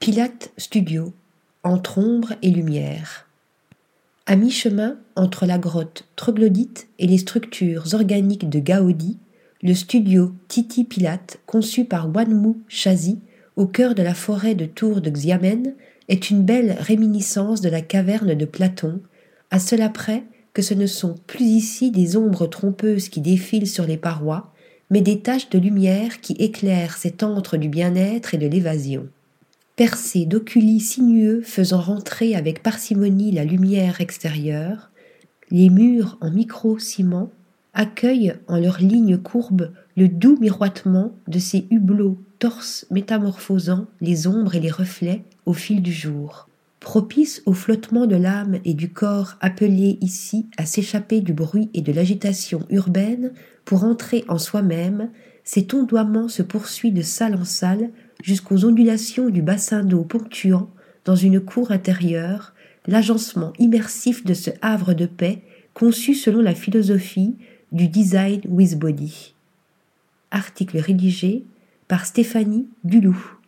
Pilate Studio, entre ombre et lumière. À mi-chemin entre la grotte troglodyte et les structures organiques de Gaudi, le studio Titi Pilate, conçu par Wanmu Chazi, au cœur de la forêt de Tours de Xiamen, est une belle réminiscence de la caverne de Platon, à cela près que ce ne sont plus ici des ombres trompeuses qui défilent sur les parois, mais des taches de lumière qui éclairent cet antre du bien-être et de l'évasion percés d'oculi sinueux faisant rentrer avec parcimonie la lumière extérieure, les murs en micro-ciment accueillent en leurs lignes courbes le doux miroitement de ces hublots torses métamorphosant les ombres et les reflets au fil du jour. Propice au flottement de l'âme et du corps appelé ici à s'échapper du bruit et de l'agitation urbaine pour entrer en soi-même, cet ondoiement se poursuit de salle en salle jusqu'aux ondulations du bassin d'eau ponctuant, dans une cour intérieure, l'agencement immersif de ce havre de paix conçu selon la philosophie du design with body. Article rédigé par Stéphanie Duloup.